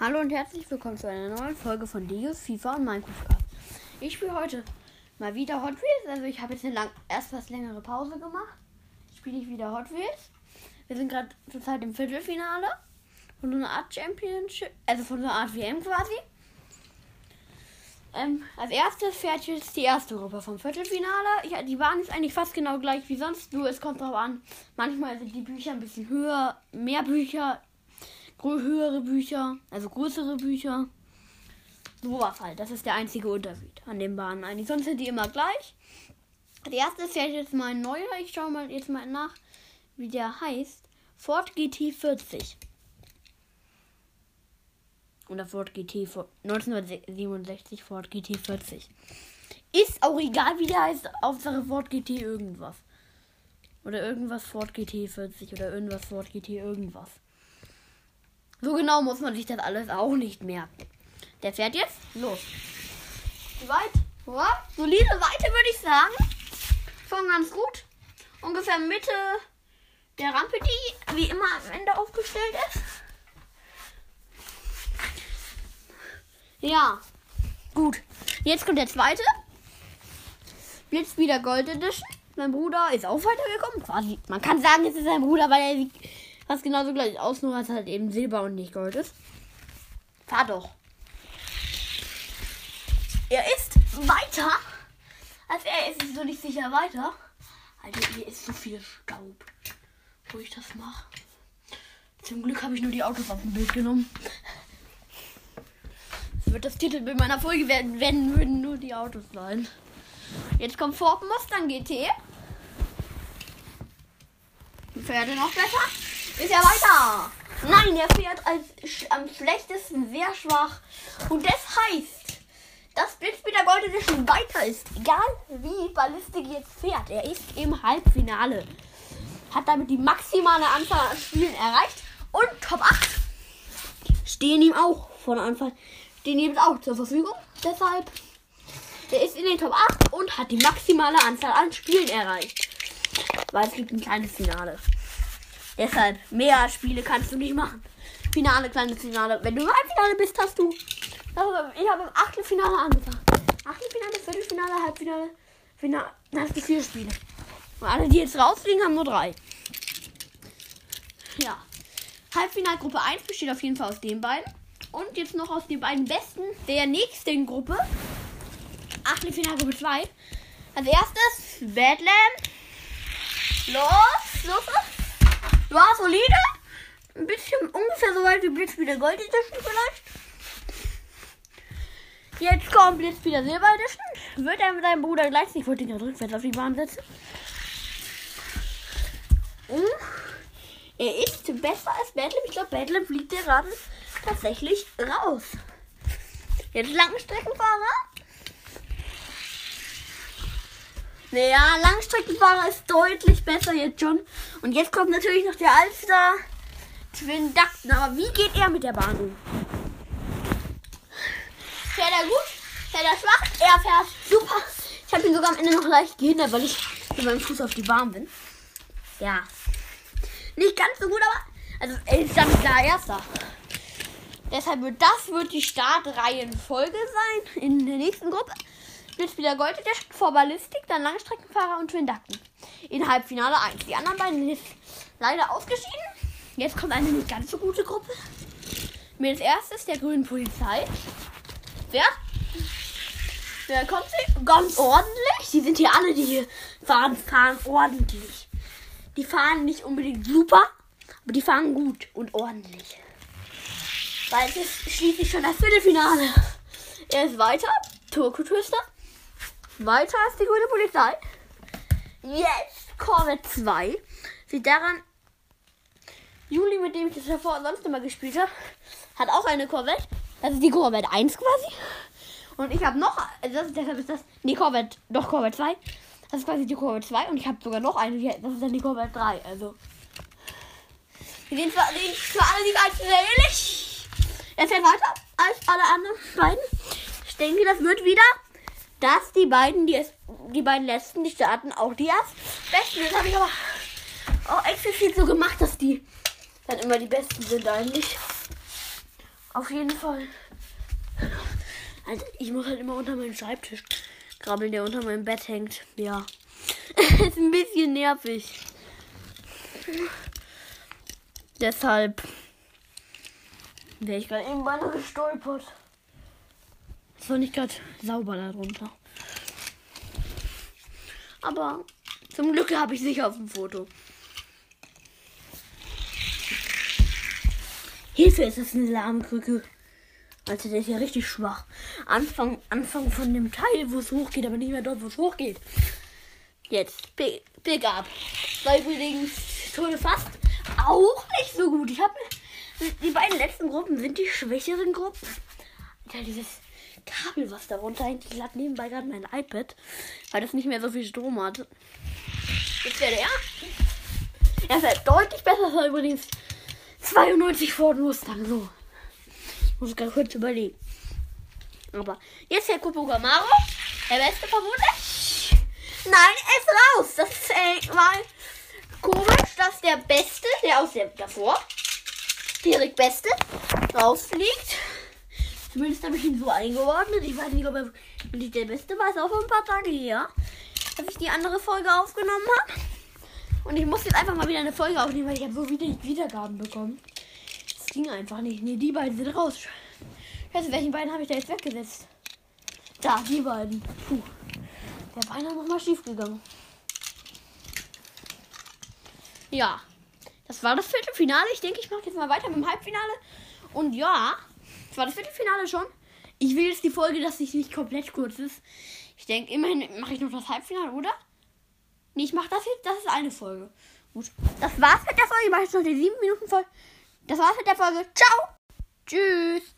Hallo und herzlich willkommen zu einer neuen Folge von Leos, FIFA und Minecraft. Ich spiele heute mal wieder Hot Wheels. Also ich habe jetzt eine lang, erst was längere Pause gemacht. Spiele ich wieder Hot Wheels. Wir sind gerade zurzeit im Viertelfinale von so einer Art Championship, also von so einer Art WM quasi. Ähm, als erstes fährt jetzt die erste Gruppe vom Viertelfinale. Ja, die Bahn ist eigentlich fast genau gleich wie sonst, nur es kommt drauf an. Manchmal sind die Bücher ein bisschen höher, mehr Bücher, höhere Bücher, also größere Bücher. Sowas halt. Das ist der einzige Unterschied an den Bahnen eigentlich. Sonst sind die immer gleich. Der erste ist jetzt mal ein neuer. Ich schaue mal jetzt mal nach, wie der heißt. Ford GT 40. Oder Ford GT 1967 Ford GT 40. Ist auch egal, wie der heißt. Hauptsache Ford GT irgendwas. Oder irgendwas Ford GT 40 oder irgendwas Ford GT irgendwas. So genau muss man sich das alles auch nicht merken. Der fährt jetzt los. Weit, ja, solide Weite würde ich sagen. Schon ganz gut. Ungefähr Mitte der Rampe, die wie immer am Ende aufgestellt ist. Ja, gut. Jetzt kommt der zweite. Jetzt wieder Gold Edition. Mein Bruder ist auch weitergekommen. Quasi. Man kann sagen, es ist sein Bruder, weil er was genauso gleich aus, nur als halt eben Silber und nicht Gold ist. Fahr doch. Er ist weiter. Als er ist so nicht sicher weiter. Alter, hier ist so viel Staub. Wo ich das mache. Zum Glück habe ich nur die Autos auf dem Bild genommen. Das wird das Titelbild meiner Folge werden, wenn würden nur die Autos sein. Jetzt kommt Ford Mustang GT. Fährt er noch besser? Ist ja weiter. Nein, er fährt als am schlechtesten sehr schwach. Und das heißt, dass Blitzspeeder Gold Edition weiter ist. Egal wie Ballistik jetzt fährt. Er ist im Halbfinale. Hat damit die maximale Anzahl an Spielen erreicht. Und Top 8 stehen ihm auch von Anfang stehen ihm auch zur Verfügung. Deshalb, er ist in den Top 8 und hat die maximale Anzahl an Spielen erreicht. Weil es gibt ein kleines Finale. Deshalb, mehr Spiele kannst du nicht machen. Finale, kleines Finale. Wenn du im Halbfinale bist, hast du. Ich habe im Achtelfinale angefangen. Achtelfinale, Viertelfinale, Halbfinale, Finale. Dann hast du vier Spiele. Und alle, die jetzt rausfliegen, haben nur drei. Ja. Halbfinalgruppe 1 besteht auf jeden Fall aus den beiden. Und jetzt noch aus den beiden besten der nächsten Gruppe. Achtelfinalgruppe 2. Als erstes Badland. Los, los, los. War solide. Ein bisschen ungefähr so weit wie Blitzspieler Gold Edition vielleicht. Jetzt kommt Blitzspieler Silber Edition. Wird er mit seinem Bruder gleich. Ich wollte ihn gerade rückwärts auf die Bahn setzen. Und er ist besser als Battle. Ich glaube, Battle fliegt gerade tatsächlich raus. Jetzt Langstreckenfahrer. Naja, Langstreckenfahrer ist deutlich besser jetzt schon. Und jetzt kommt natürlich noch der Alster Twin Duckton. Aber wie geht er mit der Bahn um? Fährt er gut? Fährt er schwach? Er fährt super. Ich habe ihn sogar am Ende noch leicht gehindert, weil ich mit meinem Fuß auf die Bahn bin. Ja. Nicht ganz so gut, aber. Also, er ist dann klar Erster. Deshalb wird das wird die Startreihenfolge sein in der nächsten Gruppe. Blitzspieler Gold Edition vor Ballistik, dann Langstreckenfahrer und Twin Duckton. In Halbfinale 1. Die anderen beiden sind leider ausgeschieden. Jetzt kommt eine nicht ganz so gute Gruppe. Als erstes der grünen Polizei. Wer? Wer kommt sie? Ganz ordentlich. Die sind hier alle, die hier fahren, fahren ordentlich. Die fahren nicht unbedingt super, aber die fahren gut und ordentlich. Weil es ist schließlich schon das Viertelfinale. Er ist weiter. Turco Twister. Weiter ist die grüne Polizei. Jetzt Corvette 2. Sieht daran, Juli, mit dem ich das davor sonst immer gespielt habe, hat auch eine Corvette. Das ist die Corvette 1 quasi. Und ich habe noch, also das, deshalb ist das, nee, Corvette, doch Corvette 2. Das ist quasi die Corvette 2 und ich habe sogar noch eine, das ist dann die Corvette 3. Also, die sehen zwar, sehen zwar alle die beiden sehr ähnlich. Er fährt weiter als alle anderen beiden. Ich denke, das wird wieder dass die beiden, die, es, die beiden letzten, die starten, auch die erst besten. Das habe ich aber auch explizit so gemacht, dass die dann immer die besten sind eigentlich. Auf jeden Fall. Also ich muss halt immer unter meinen Schreibtisch krabbeln, der unter meinem Bett hängt. Ja. ist ein bisschen nervig. Deshalb wäre ich gerade eben beinahe gestolpert. Es war nicht gerade sauber darunter. Aber zum Glück habe ich sicher auf dem Foto. Hilfe, ist das eine Lahmkrücke. Also der ist ja richtig schwach. Anfang, Anfang von dem Teil, wo es hochgeht, aber nicht mehr dort, wo es hochgeht. Jetzt, Big, big Up. War übrigens Tode fast auch nicht so gut. Ich habe die beiden letzten Gruppen sind die schwächeren Gruppen. Ja, dieses Kabel, was darunter hängt, ich lade nebenbei gerade mein iPad, weil das nicht mehr so viel Strom hat. Jetzt wäre der. Er ist halt deutlich besser als übrigens 92 Ford Mustang. So. Ich muss gerade kurz überlegen. Aber jetzt der Kupogamaro. Der beste vermutlich. Nein, er ist raus. Das ist mal komisch, dass der Beste, der aus dem davor, direkt Beste, rausfliegt. Zumindest habe ich ihn so eingeordnet. Ich weiß nicht, ob er nicht der Beste war. Ist auch ein paar Tage her, dass ich die andere Folge aufgenommen habe. Und ich muss jetzt einfach mal wieder eine Folge aufnehmen, weil ich habe so wieder Wiedergaben bekommen. Das ging einfach nicht. Nee, die beiden sind raus. Scheiße, welchen beiden habe ich da jetzt weggesetzt? Da, die beiden. Puh. Der beinahe nochmal schief gegangen. Ja. Das war das Viertelfinale. Ich denke, ich mache jetzt mal weiter mit dem Halbfinale. Und ja, war das Viertelfinale schon. Ich will jetzt die Folge, dass es nicht komplett kurz ist. Ich denke, immerhin mache ich noch das Halbfinale, oder? Nee, ich mache das jetzt. Das ist eine Folge. Gut. Das war's mit der Folge. Ich mache jetzt noch die sieben Minuten voll. Das war's mit der Folge. Ciao. Tschüss.